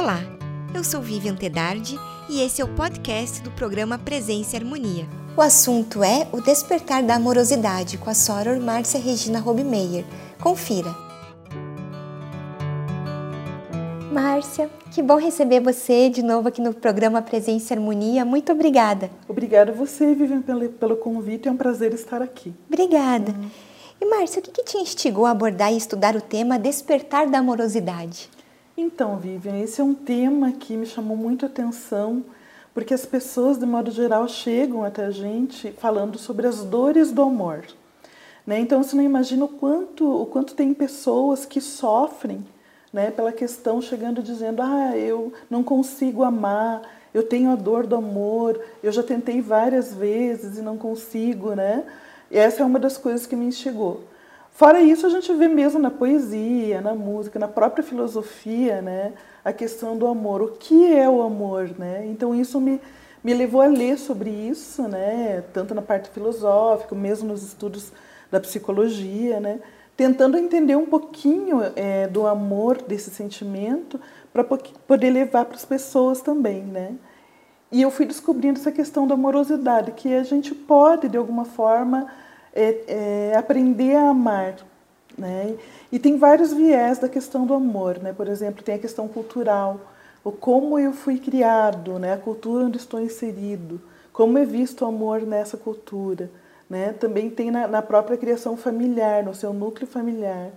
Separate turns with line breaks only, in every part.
Olá, eu sou Vivian Tedardi e esse é o podcast do programa Presença e Harmonia. O assunto é o despertar da amorosidade com a Soror Márcia Regina Robimeyer. Confira. Márcia, que bom receber você de novo aqui no programa Presença e Harmonia. Muito obrigada.
Obrigada a você, Vivian, pelo, pelo convite. É um prazer estar aqui.
Obrigada. Uhum. E Márcia, o que, que te instigou a abordar e estudar o tema Despertar da Amorosidade?
Então, Vivian, esse é um tema que me chamou muito a atenção, porque as pessoas, de modo geral, chegam até a gente falando sobre as dores do amor. Né? Então, você não imagina o quanto, o quanto tem pessoas que sofrem né, pela questão, chegando dizendo: ah, eu não consigo amar, eu tenho a dor do amor, eu já tentei várias vezes e não consigo, né? E essa é uma das coisas que me instigou. Fora isso, a gente vê mesmo na poesia, na música, na própria filosofia, né, a questão do amor. O que é o amor, né? Então isso me, me levou a ler sobre isso, né, tanto na parte filosófica, mesmo nos estudos da psicologia, né, tentando entender um pouquinho é, do amor, desse sentimento, para poder levar para as pessoas também, né. E eu fui descobrindo essa questão da amorosidade, que a gente pode, de alguma forma, é, é aprender a amar. Né? E tem vários viés da questão do amor. Né? Por exemplo, tem a questão cultural, o como eu fui criado, né? a cultura onde estou inserido, como é visto o amor nessa cultura. Né? Também tem na, na própria criação familiar, no seu núcleo familiar,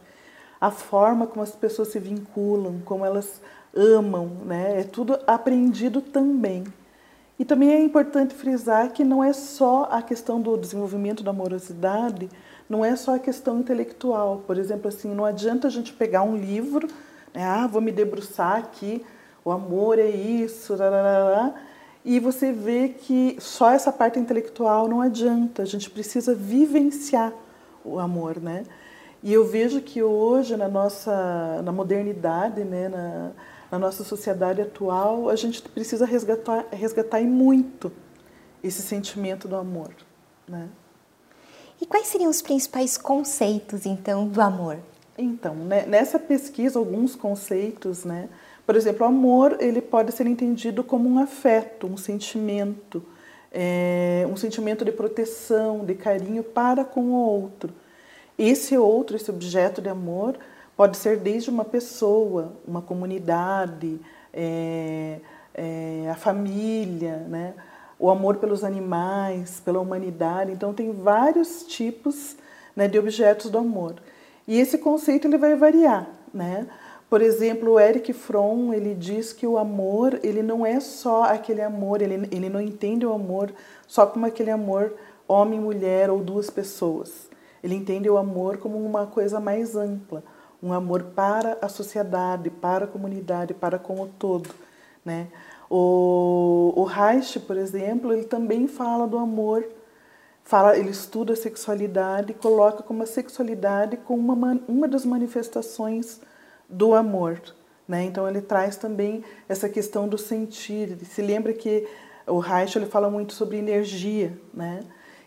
a forma como as pessoas se vinculam, como elas amam, né? é tudo aprendido também. E também é importante frisar que não é só a questão do desenvolvimento da amorosidade, não é só a questão intelectual. Por exemplo, assim, não adianta a gente pegar um livro, né, ah, vou me debruçar aqui, o amor é isso, e você vê que só essa parte intelectual não adianta, a gente precisa vivenciar o amor, né? E eu vejo que hoje na nossa na modernidade, né, na, na nossa sociedade atual, a gente precisa resgatar, resgatar muito esse sentimento do amor. Né?
E quais seriam os principais conceitos, então, do amor?
Então, né, nessa pesquisa, alguns conceitos, né? Por exemplo, o amor ele pode ser entendido como um afeto, um sentimento, é, um sentimento de proteção, de carinho para com o outro. Esse outro, esse objeto de amor, Pode ser desde uma pessoa, uma comunidade, é, é, a família, né? o amor pelos animais, pela humanidade. Então, tem vários tipos né, de objetos do amor. E esse conceito ele vai variar. Né? Por exemplo, o Eric Fromm ele diz que o amor ele não é só aquele amor, ele, ele não entende o amor só como aquele amor homem, mulher ou duas pessoas. Ele entende o amor como uma coisa mais ampla um amor para a sociedade, para a comunidade, para com o todo, né? O, o Reich, por exemplo, ele também fala do amor, fala, ele estuda a sexualidade coloca como a sexualidade como uma, uma das manifestações do amor, né? Então ele traz também essa questão do sentir. Ele se lembra que o Reich ele fala muito sobre energia, né?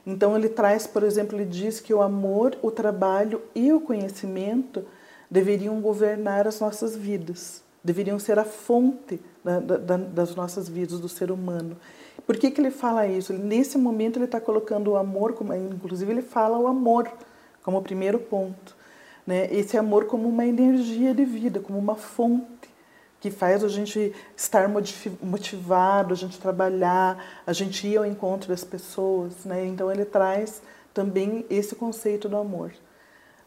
Então ele traz, por exemplo, ele diz que o amor, o trabalho e o conhecimento deveriam governar as nossas vidas, deveriam ser a fonte da, da, das nossas vidas, do ser humano. Por que, que ele fala isso? nesse momento ele está colocando o amor, como, inclusive ele fala o amor como primeiro ponto. Né? Esse amor como uma energia de vida, como uma fonte que faz a gente estar motivado, a gente trabalhar, a gente ir ao encontro das pessoas. Né? Então ele traz também esse conceito do amor.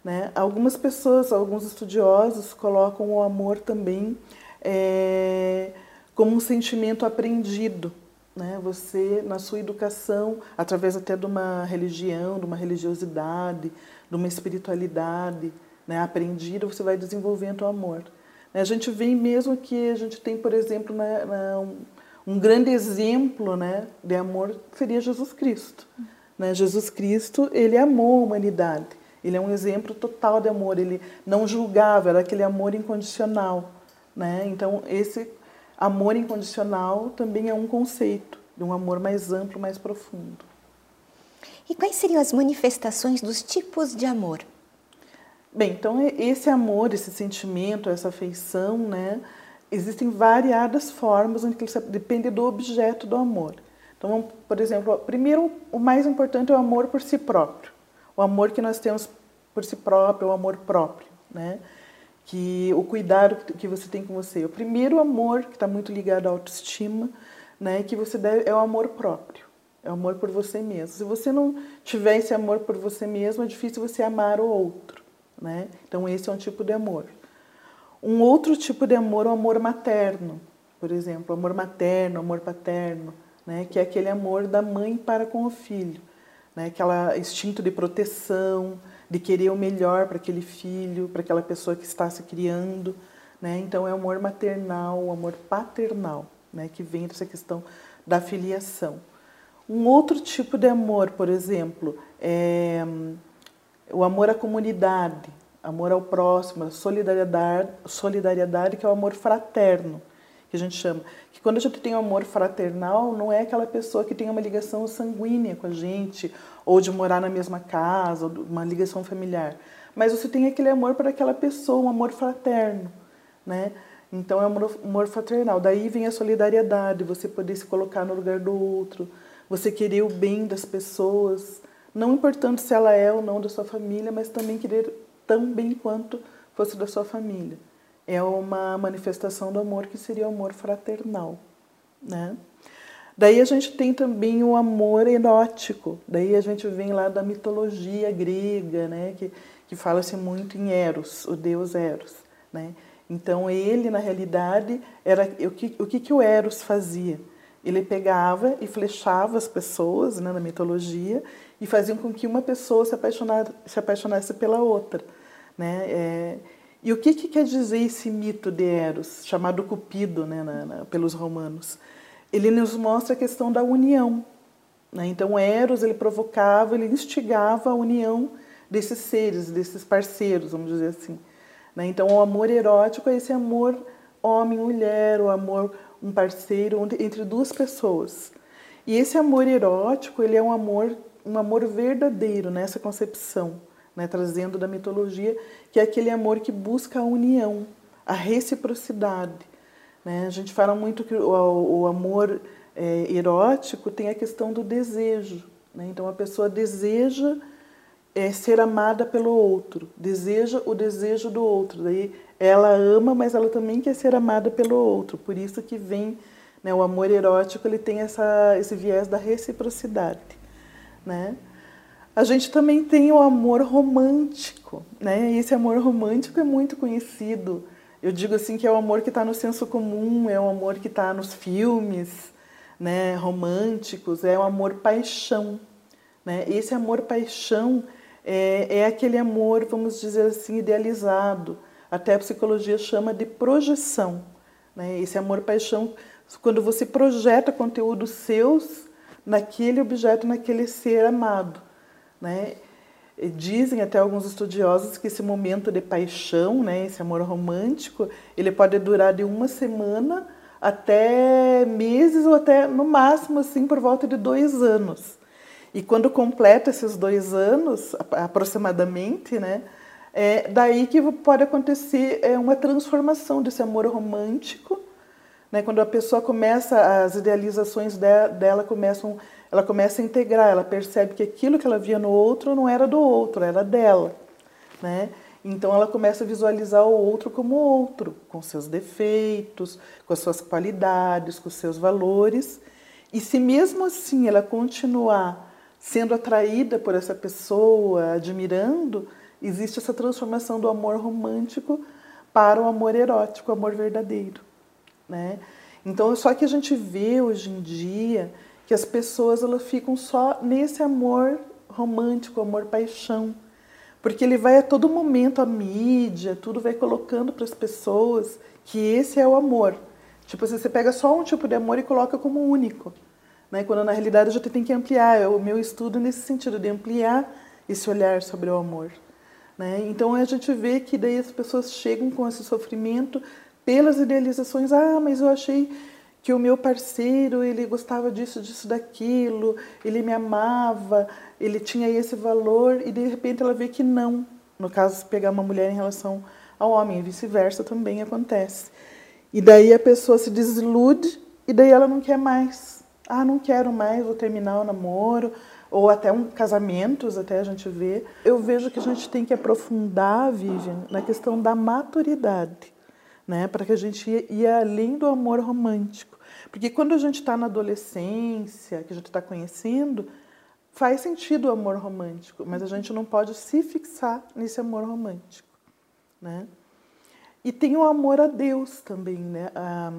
Né? Algumas pessoas, alguns estudiosos colocam o amor também é, como um sentimento aprendido. Né? Você, na sua educação, através até de uma religião, de uma religiosidade, de uma espiritualidade né, aprendida, você vai desenvolvendo o amor. A gente vê mesmo que a gente tem, por exemplo, né, um, um grande exemplo né, de amor seria Jesus Cristo. Né? Jesus Cristo, ele amou a humanidade. Ele é um exemplo total de amor. Ele não julgava, era aquele amor incondicional. Né? Então, esse amor incondicional também é um conceito de um amor mais amplo, mais profundo.
E quais seriam as manifestações dos tipos de amor?
Bem, então esse amor, esse sentimento, essa afeição, né, existem variadas formas, onde depende do objeto do amor. Então, por exemplo, primeiro, o mais importante é o amor por si próprio. O amor que nós temos por si próprio, o amor próprio, né? Que o cuidado que você tem com você. O primeiro amor que está muito ligado à autoestima, né? Que você deve é o amor próprio, é o amor por você mesmo. Se você não tiver esse amor por você mesmo, é difícil você amar o outro, né? Então esse é um tipo de amor. Um outro tipo de amor é o amor materno, por exemplo, amor materno, amor paterno, né? Que é aquele amor da mãe para com o filho, né? Aquela instinto de proteção de querer o melhor para aquele filho, para aquela pessoa que está se criando. Né? Então, é o amor maternal, o amor paternal, né? que vem dessa questão da filiação. Um outro tipo de amor, por exemplo, é o amor à comunidade, amor ao próximo, solidariedade, solidariedade que é o amor fraterno que a gente chama. Que quando a gente tem amor fraternal, não é aquela pessoa que tem uma ligação sanguínea com a gente, ou de morar na mesma casa, ou uma ligação familiar. Mas você tem aquele amor por aquela pessoa, um amor fraterno, né? Então é um amor, amor fraternal. Daí vem a solidariedade, você poder se colocar no lugar do outro, você querer o bem das pessoas, não importando se ela é ou não da sua família, mas também querer tão bem quanto fosse da sua família é uma manifestação do amor que seria o amor fraternal, né? Daí a gente tem também o amor erótico. Daí a gente vem lá da mitologia grega, né, que que fala-se muito em Eros, o deus Eros, né? Então ele na realidade era o que o que, que o Eros fazia? Ele pegava e flechava as pessoas, né, na mitologia, e fazia com que uma pessoa se apaixonasse, se apaixonasse pela outra, né? É, e o que, que quer dizer esse mito de Eros, chamado Cupido né, na, na, pelos romanos? Ele nos mostra a questão da união. Né? Então, Eros ele provocava, ele instigava a união desses seres, desses parceiros, vamos dizer assim. Né? Então, o amor erótico é esse amor homem-mulher, o amor um parceiro entre duas pessoas. E esse amor erótico, ele é um amor, um amor verdadeiro nessa concepção né, trazendo da mitologia, que é aquele amor que busca a união, a reciprocidade. Né? A gente fala muito que o, o amor é, erótico tem a questão do desejo. Né? Então a pessoa deseja é, ser amada pelo outro, deseja o desejo do outro. Daí ela ama, mas ela também quer ser amada pelo outro. Por isso que vem né, o amor erótico, ele tem essa, esse viés da reciprocidade. Né? A gente também tem o amor romântico, né? E esse amor romântico é muito conhecido. Eu digo assim que é o amor que está no senso comum, é o amor que está nos filmes, né? Românticos, é o amor paixão, né? Esse amor paixão é, é aquele amor, vamos dizer assim, idealizado. Até a psicologia chama de projeção, né? Esse amor paixão, quando você projeta conteúdos seus naquele objeto, naquele ser amado. Né? Dizem até alguns estudiosos que esse momento de paixão, né, esse amor romântico, ele pode durar de uma semana até meses ou até no máximo assim por volta de dois anos. E quando completa esses dois anos, aproximadamente, né, é daí que pode acontecer é, uma transformação desse amor romântico, né, quando a pessoa começa, as idealizações dela começam ela começa a integrar, ela percebe que aquilo que ela via no outro não era do outro, era dela, né? Então ela começa a visualizar o outro como outro, com seus defeitos, com as suas qualidades, com os seus valores. E se mesmo assim ela continuar sendo atraída por essa pessoa, admirando, existe essa transformação do amor romântico para o amor erótico, o amor verdadeiro, né? Então, só que a gente vê hoje em dia que as pessoas elas ficam só nesse amor romântico, amor paixão, porque ele vai a todo momento a mídia, tudo vai colocando para as pessoas que esse é o amor. Tipo, assim, você pega só um tipo de amor e coloca como único, né? Quando na realidade a gente tem que ampliar. É o meu estudo nesse sentido de ampliar esse olhar sobre o amor, né? Então a gente vê que daí as pessoas chegam com esse sofrimento pelas idealizações. Ah, mas eu achei que o meu parceiro ele gostava disso, disso, daquilo, ele me amava, ele tinha esse valor e de repente ela vê que não. No caso, pegar uma mulher em relação ao homem, e vice-versa também acontece. E daí a pessoa se desilude e daí ela não quer mais. Ah, não quero mais, vou terminar o namoro, ou até um casamentos, até a gente vê. Eu vejo que a gente tem que aprofundar, Vivian, na questão da maturidade, né? Para que a gente ia além do amor romântico. Porque quando a gente está na adolescência, que a gente está conhecendo, faz sentido o amor romântico, mas a gente não pode se fixar nesse amor romântico, né? E tem o amor a Deus também, né? A,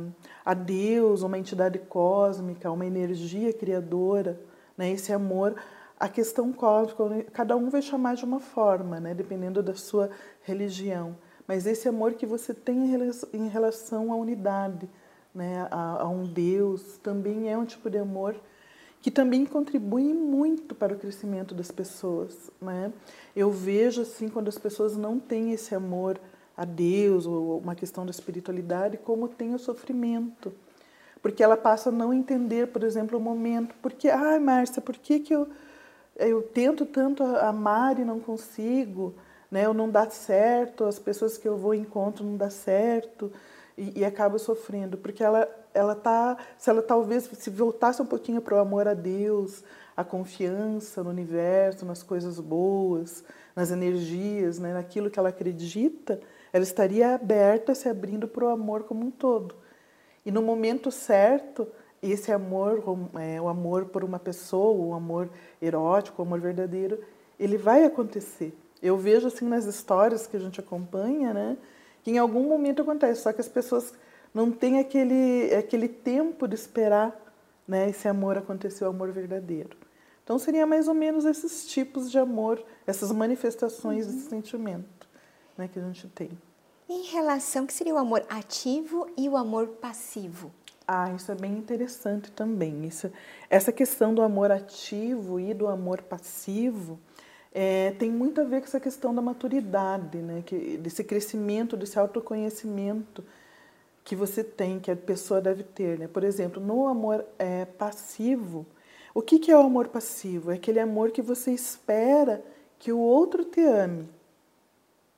a Deus, uma entidade cósmica, uma energia criadora, né? Esse amor, a questão cósmica, cada um vai chamar de uma forma, né? Dependendo da sua religião. Mas esse amor que você tem em relação à unidade, né? A, a um Deus, também é um tipo de amor que também contribui muito para o crescimento das pessoas, né? Eu vejo assim quando as pessoas não têm esse amor a Deus ou uma questão da espiritualidade, como tem o sofrimento. Porque ela passa a não entender, por exemplo, o momento. Porque, ai, Márcia, por que, que eu, eu tento tanto amar e não consigo? Né? Eu não dá certo, as pessoas que eu vou encontro não dá certo e, e acaba sofrendo. Porque ela, ela tá, se ela talvez se voltasse um pouquinho para o amor a Deus, a confiança no universo, nas coisas boas, nas energias, né? naquilo que ela acredita, ela estaria aberta, se abrindo para o amor como um todo. E no momento certo, esse amor, é, o amor por uma pessoa, o amor erótico, o amor verdadeiro, ele vai acontecer. Eu vejo assim nas histórias que a gente acompanha, né, que em algum momento acontece, só que as pessoas não têm aquele, aquele tempo de esperar né, esse amor acontecer, o amor verdadeiro. Então seria mais ou menos esses tipos de amor, essas manifestações uhum. desse sentimento né, que a gente tem.
Em relação que seria o amor ativo e o amor passivo?
Ah, isso é bem interessante também. Isso, essa questão do amor ativo e do amor passivo é, tem muito a ver com essa questão da maturidade, né? que, desse crescimento, desse autoconhecimento que você tem, que a pessoa deve ter. Né? Por exemplo, no amor é, passivo, o que, que é o amor passivo? É aquele amor que você espera que o outro te ame.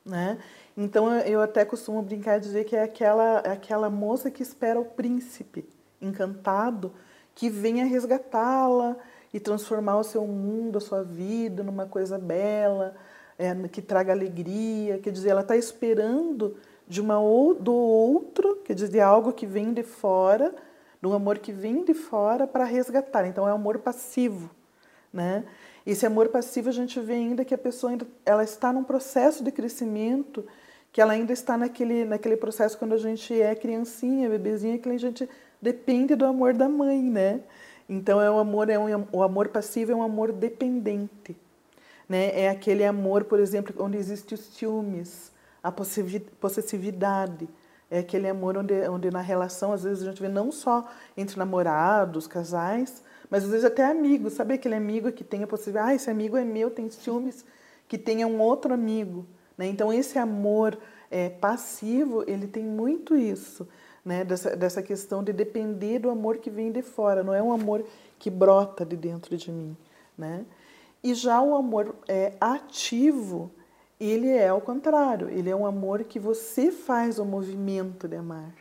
Né? Então eu até costumo brincar e dizer que é aquela, aquela moça que espera o príncipe encantado que venha resgatá-la e transformar o seu mundo, a sua vida numa coisa bela, é, que traga alegria. Quer dizer, ela está esperando de uma do outro, quer dizer, algo que vem de fora, de um amor que vem de fora para resgatar. Então é amor passivo, né? Esse amor passivo a gente vê ainda que a pessoa ainda, ela está num processo de crescimento, que ela ainda está naquele, naquele processo quando a gente é criancinha, bebezinha, que a gente depende do amor da mãe, né? Então é um amor, é um, o amor passivo é um amor dependente, né? É aquele amor, por exemplo, onde existe os ciúmes, a possessividade, é aquele amor onde, onde na relação às vezes a gente vê não só entre namorados, casais, mas às vezes até amigos, sabe aquele amigo que tem a possibilidade, ah, esse amigo é meu, tem ciúmes, que tenha um outro amigo. Né? Então esse amor é, passivo, ele tem muito isso, né? dessa, dessa questão de depender do amor que vem de fora, não é um amor que brota de dentro de mim. Né? E já o amor é, ativo, ele é ao contrário, ele é um amor que você faz o movimento de amar.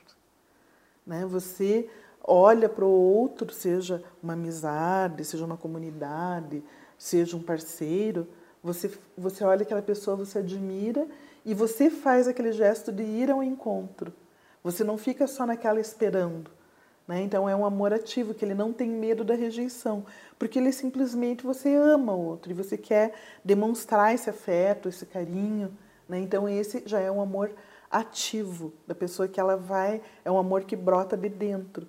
Né? Você olha para o outro, seja uma amizade, seja uma comunidade, seja um parceiro, você, você olha aquela pessoa, você admira e você faz aquele gesto de ir ao encontro. Você não fica só naquela esperando. Né? Então é um amor ativo, que ele não tem medo da rejeição, porque ele simplesmente você ama o outro e você quer demonstrar esse afeto, esse carinho. Né? Então esse já é um amor ativo da pessoa que ela vai, é um amor que brota de dentro.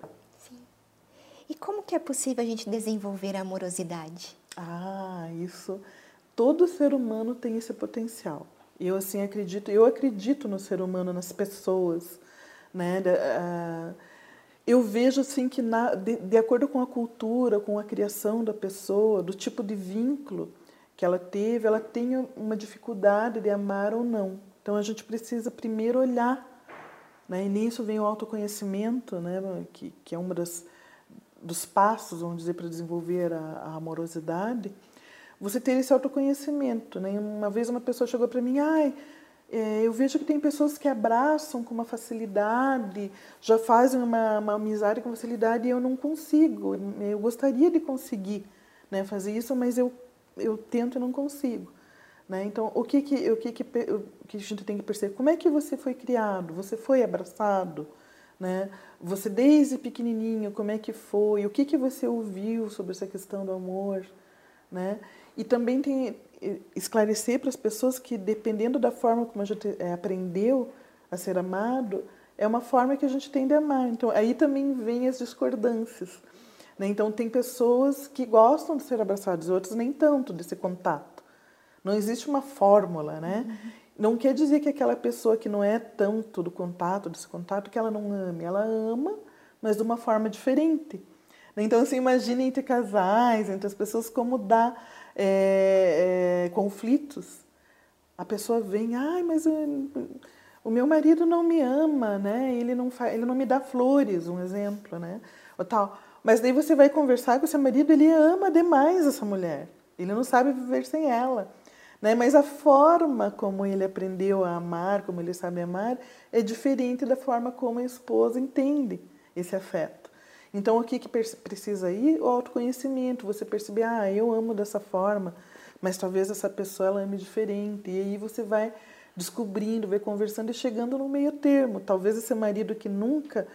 E como que é possível a gente desenvolver a amorosidade?
Ah, isso. Todo ser humano tem esse potencial. Eu assim acredito. Eu acredito no ser humano, nas pessoas, né? Eu vejo assim que na, de, de acordo com a cultura, com a criação da pessoa, do tipo de vínculo que ela teve, ela tem uma dificuldade de amar ou não. Então a gente precisa primeiro olhar, né? E nisso vem o autoconhecimento, né? Que, que é uma das dos passos, vamos dizer, para desenvolver a, a, amorosidade, você ter esse autoconhecimento. Né? Uma vez uma pessoa chegou para mim, ai, é, eu vejo que tem pessoas que abraçam com uma facilidade, já fazem uma, uma amizade com facilidade e eu não consigo. Eu gostaria de conseguir né, fazer isso, mas eu, eu tento e não consigo. Né? Então, o que que, o que que o que a gente tem que perceber? Como é que você foi criado? Você foi abraçado? Né? Você desde pequenininho, como é que foi? O que que você ouviu sobre essa questão do amor? Né? E também tem esclarecer para as pessoas que, dependendo da forma como a gente é, aprendeu a ser amado, é uma forma que a gente tem de amar. Então, aí também vem as discordâncias. Né? Então, tem pessoas que gostam de ser abraçadas, outras nem tanto desse contato. Não existe uma fórmula, né? Uhum. Não quer dizer que aquela pessoa que não é tanto do contato, desse contato, que ela não ame. Ela ama, mas de uma forma diferente. Então, você imagina entre casais, entre as pessoas, como dá é, é, conflitos, a pessoa vem, ai, mas o meu marido não me ama, né? Ele não faz, ele não me dá flores, um exemplo, né? Ou tal. Mas daí você vai conversar com seu marido, ele ama demais essa mulher. Ele não sabe viver sem ela. Né? Mas a forma como ele aprendeu a amar, como ele sabe amar, é diferente da forma como a esposa entende esse afeto. Então, o que, que precisa aí? O autoconhecimento. Você perceber, ah, eu amo dessa forma, mas talvez essa pessoa ela ame diferente. E aí você vai descobrindo, vai conversando e chegando no meio termo. Talvez esse marido que nunca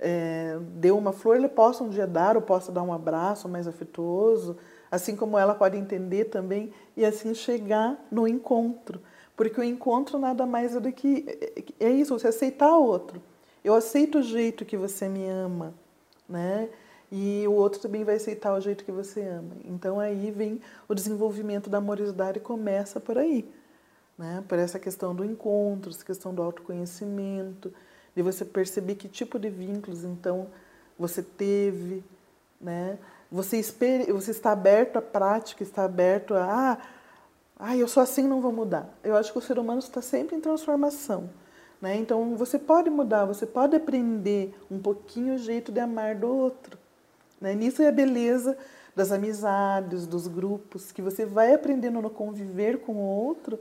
é, deu uma flor, ele possa um dia dar, ou possa dar um abraço mais afetuoso, assim como ela pode entender também, e assim chegar no encontro. Porque o encontro nada mais é do que. É, é isso, você aceitar o outro. Eu aceito o jeito que você me ama né? E o outro também vai aceitar o jeito que você ama. Então aí vem o desenvolvimento da amorosidade começa por aí, né? Por essa questão do encontro, essa questão do autoconhecimento, de você perceber que tipo de vínculos então você teve, né? Você, espere, você está aberto à prática, está aberto a ah, ah, eu sou assim, não vou mudar. Eu acho que o ser humano está sempre em transformação. Né? Então você pode mudar, você pode aprender um pouquinho o jeito de amar do outro. Né? Nisso é a beleza das amizades, dos grupos, que você vai aprendendo no conviver com o outro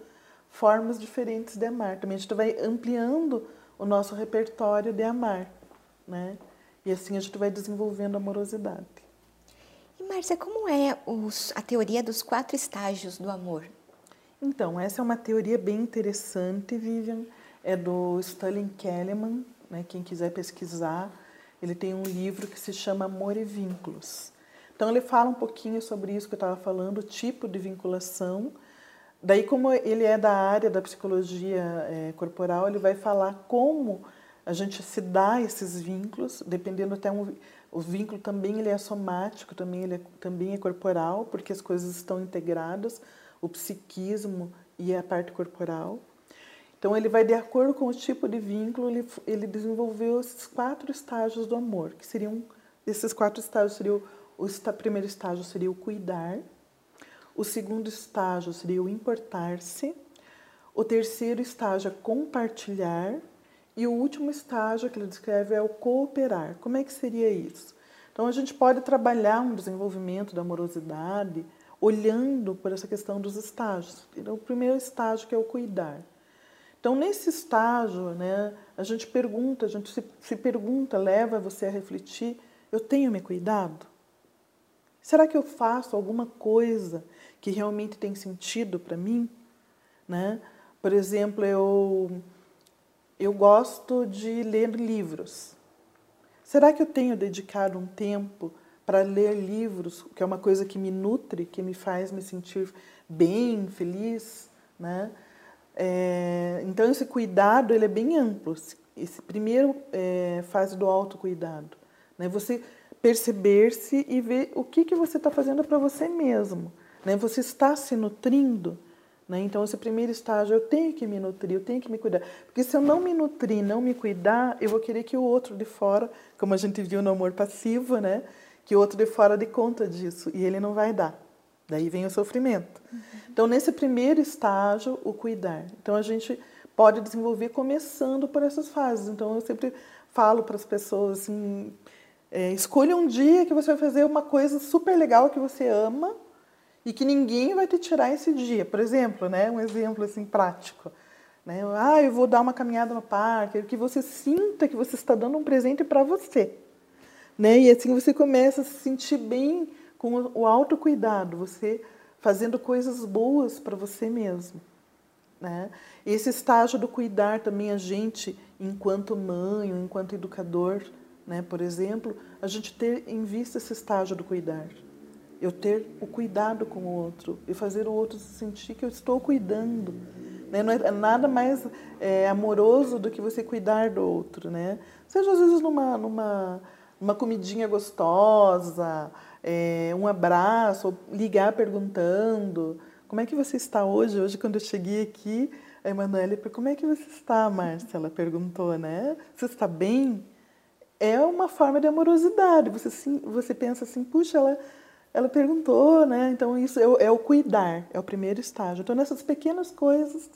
formas diferentes de amar. Também a gente vai ampliando o nosso repertório de amar. Né? E assim a gente vai desenvolvendo amorosidade.
E Márcia, como é os, a teoria dos quatro estágios do amor?
Então, essa é uma teoria bem interessante, Vivian é do Stanley Kellerman, né? quem quiser pesquisar, ele tem um livro que se chama Amor e Vínculos. Então ele fala um pouquinho sobre isso que eu estava falando, o tipo de vinculação. Daí, como ele é da área da psicologia é, corporal, ele vai falar como a gente se dá esses vínculos, dependendo até um, o vínculo também ele é somático, também ele é, também é corporal, porque as coisas estão integradas, o psiquismo e a parte corporal. Então, ele vai de acordo com o tipo de vínculo, ele, ele desenvolveu esses quatro estágios do amor, que seriam, esses quatro estágios seriam, o, o primeiro estágio seria o cuidar, o segundo estágio seria o importar-se, o terceiro estágio é compartilhar e o último estágio que ele descreve é o cooperar. Como é que seria isso? Então, a gente pode trabalhar um desenvolvimento da amorosidade olhando por essa questão dos estágios. Então, o primeiro estágio que é o cuidar. Então, nesse estágio, né, a gente pergunta, a gente se, se pergunta, leva você a refletir: eu tenho me cuidado? Será que eu faço alguma coisa que realmente tem sentido para mim? Né? Por exemplo, eu, eu gosto de ler livros. Será que eu tenho dedicado um tempo para ler livros, que é uma coisa que me nutre, que me faz me sentir bem, feliz? Né? É, então, esse cuidado ele é bem amplo. Esse primeiro é, fase do autocuidado. Né? Você perceber-se e ver o que, que você está fazendo para você mesmo. Né? Você está se nutrindo. Né? Então, esse primeiro estágio, eu tenho que me nutrir, eu tenho que me cuidar. Porque se eu não me nutrir, não me cuidar, eu vou querer que o outro de fora, como a gente viu no amor passivo, né? que o outro de fora dê conta disso. E ele não vai dar. Daí vem o sofrimento. Uhum. Então, nesse primeiro estágio, o cuidar. Então, a gente pode desenvolver começando por essas fases. Então, eu sempre falo para as pessoas assim: é, escolha um dia que você vai fazer uma coisa super legal que você ama e que ninguém vai te tirar esse dia. Por exemplo, né, um exemplo assim prático. Né? Ah, eu vou dar uma caminhada no parque, que você sinta que você está dando um presente para você. Né? E assim você começa a se sentir bem com o autocuidado, você fazendo coisas boas para você mesmo. Né? Esse estágio do cuidar também a gente, enquanto mãe, ou enquanto educador, né, por exemplo, a gente ter em vista esse estágio do cuidar. Eu ter o cuidado com o outro e fazer o outro se sentir que eu estou cuidando. Né? Não é nada mais é, amoroso do que você cuidar do outro. Né? Seja às vezes numa, numa uma comidinha gostosa, é, um abraço, ligar perguntando como é que você está hoje? Hoje, quando eu cheguei aqui, a Emanuele, como é que você está, Márcia? Ela perguntou, né? Você está bem? É uma forma de amorosidade. Você, sim, você pensa assim, puxa, ela, ela perguntou, né? Então, isso é é o cuidar, é o primeiro estágio. Então, nessas pequenas coisas,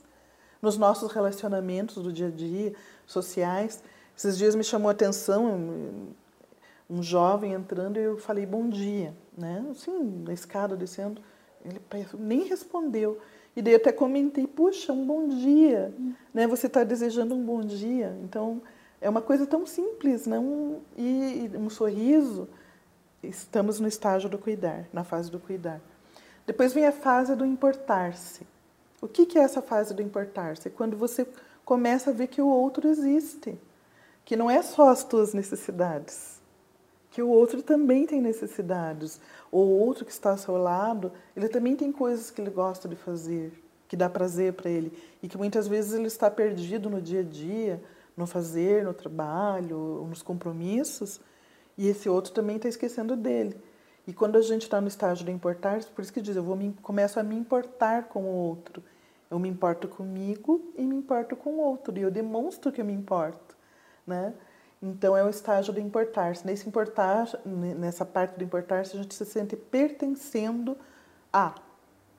nos nossos relacionamentos do dia a dia, sociais, esses dias me chamou a atenção um jovem entrando e eu falei bom dia, né? Assim, na escada descendo, ele nem respondeu. E daí eu até comentei, puxa, um bom dia, né? Você está desejando um bom dia. Então, é uma coisa tão simples, não? E, e um sorriso. Estamos no estágio do cuidar, na fase do cuidar. Depois vem a fase do importar-se. O que, que é essa fase do importar-se? Quando você começa a ver que o outro existe, que não é só as tuas necessidades que o outro também tem necessidades. Ou o outro que está ao seu lado, ele também tem coisas que ele gosta de fazer, que dá prazer para ele. E que muitas vezes ele está perdido no dia a dia, no fazer, no trabalho, nos compromissos, e esse outro também está esquecendo dele. E quando a gente está no estágio de importar, por isso que diz, eu vou me, começo a me importar com o outro. Eu me importo comigo e me importo com o outro. E eu demonstro que eu me importo. Né? Então é o estágio do importar-se. Nesse importar, nessa parte do importar-se, a gente se sente pertencendo a.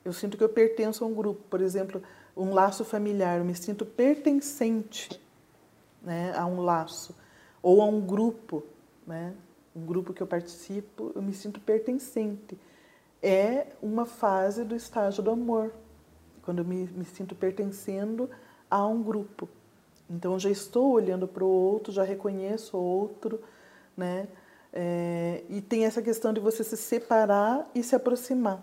Eu sinto que eu pertenço a um grupo, por exemplo, um laço familiar. Eu me sinto pertencente, né, a um laço ou a um grupo, né, um grupo que eu participo. Eu me sinto pertencente. É uma fase do estágio do amor, quando eu me, me sinto pertencendo a um grupo. Então eu já estou olhando para o outro, já reconheço o outro, né? É, e tem essa questão de você se separar e se aproximar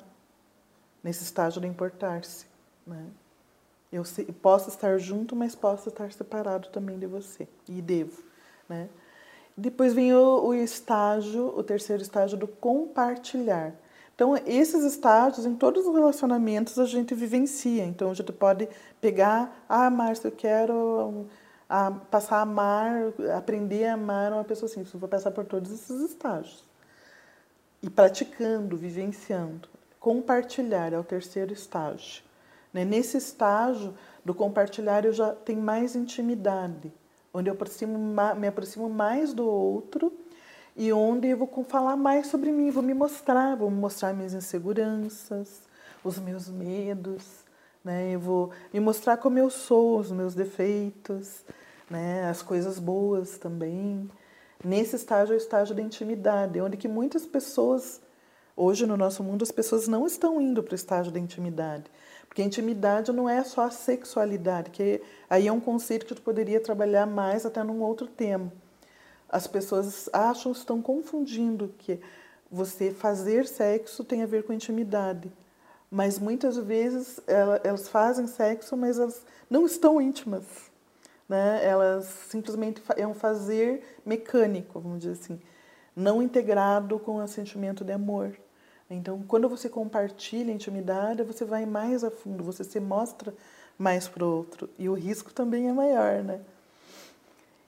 nesse estágio de importar-se, né? Eu posso estar junto, mas posso estar separado também de você e devo, né? Depois vem o, o estágio, o terceiro estágio do compartilhar. Então, esses estágios, em todos os relacionamentos, a gente vivencia. Então, a gente pode pegar, ah, Márcia, eu quero a, passar a amar, aprender a amar uma pessoa assim. Você vai passar por todos esses estágios. E praticando, vivenciando. Compartilhar é o terceiro estágio. Né? Nesse estágio do compartilhar, eu já tenho mais intimidade, onde eu aproximo, me aproximo mais do outro e onde eu vou falar mais sobre mim, vou me mostrar, vou mostrar minhas inseguranças, os meus medos, né? Eu vou me mostrar como eu sou, os meus defeitos, né? As coisas boas também. Nesse estágio é o estágio da intimidade, onde que muitas pessoas hoje no nosso mundo as pessoas não estão indo para o estágio da intimidade, porque a intimidade não é só a sexualidade, que aí é um conceito que tu poderia trabalhar mais até num outro tema as pessoas acham, estão confundindo que você fazer sexo tem a ver com intimidade. Mas muitas vezes elas fazem sexo, mas elas não estão íntimas. Né? Elas simplesmente é um fazer mecânico, vamos dizer assim, não integrado com o sentimento de amor. Então, quando você compartilha a intimidade, você vai mais a fundo, você se mostra mais para o outro. E o risco também é maior, né?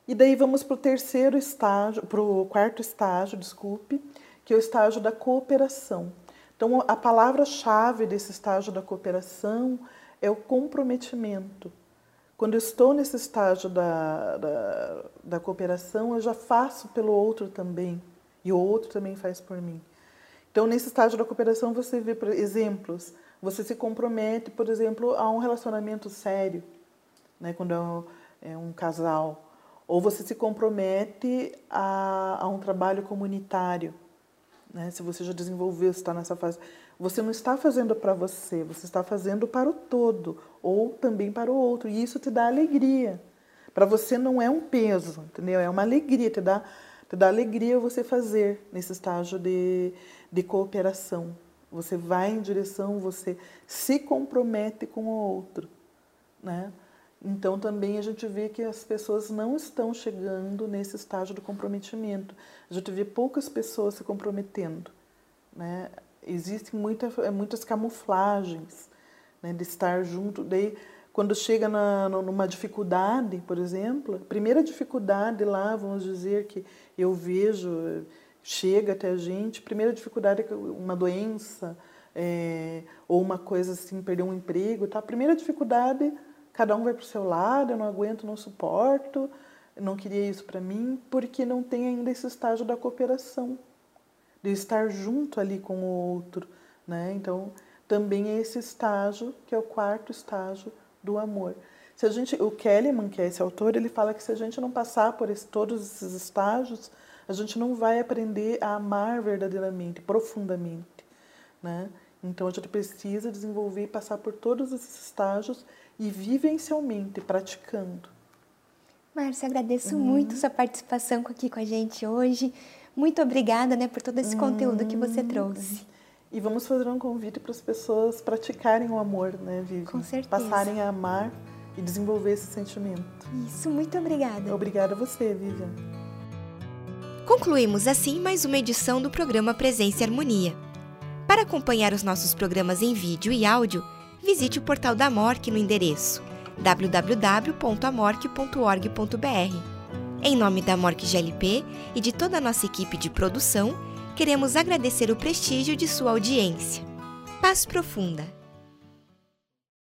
E daí vamos para o terceiro estágio, para o quarto estágio, desculpe, que é o estágio da cooperação. Então, a palavra-chave desse estágio da cooperação é o comprometimento. Quando eu estou nesse estágio da, da, da cooperação, eu já faço pelo outro também, e o outro também faz por mim. Então, nesse estágio da cooperação, você vê exemplos. Você se compromete, por exemplo, a um relacionamento sério, né? quando é um, é um casal ou você se compromete a, a um trabalho comunitário, né? se você já desenvolveu, está nessa fase, você não está fazendo para você, você está fazendo para o todo ou também para o outro. E isso te dá alegria. Para você não é um peso, entendeu? É uma alegria, te dá, te dá alegria você fazer nesse estágio de, de cooperação. Você vai em direção, você se compromete com o outro, né? Então também a gente vê que as pessoas não estão chegando nesse estágio do comprometimento. A gente vê poucas pessoas se comprometendo, né? Existem muita, muitas camuflagens né, de estar junto. Daí, quando chega na, numa dificuldade, por exemplo, primeira dificuldade lá, vamos dizer que eu vejo, chega até a gente, primeira dificuldade é uma doença é, ou uma coisa assim, perder um emprego. Tá? Primeira dificuldade cada um vai para o seu lado, eu não aguento, não suporto, não queria isso para mim, porque não tem ainda esse estágio da cooperação, de estar junto ali com o outro, né? Então, também é esse estágio que é o quarto estágio do amor. Se a gente, o Kellyman, que é esse autor, ele fala que se a gente não passar por esse, todos esses estágios, a gente não vai aprender a amar verdadeiramente, profundamente, né? Então a gente precisa desenvolver e passar por todos esses estágios e vivencialmente praticando.
Márcia, agradeço uhum. muito sua participação aqui com a gente hoje. Muito obrigada né, por todo esse uhum. conteúdo que você trouxe.
E vamos fazer um convite para as pessoas praticarem o amor, né, Vivi?
Com certeza.
Passarem a amar e desenvolver esse sentimento.
Isso, muito obrigada.
Obrigada a você, Vivian.
Concluímos assim mais uma edição do programa Presença e Harmonia. Para acompanhar os nossos programas em vídeo e áudio, visite o portal da MORC no endereço www.amorc.org.br. Em nome da MORC GLP e de toda a nossa equipe de produção, queremos agradecer o prestígio de sua audiência. Paz profunda!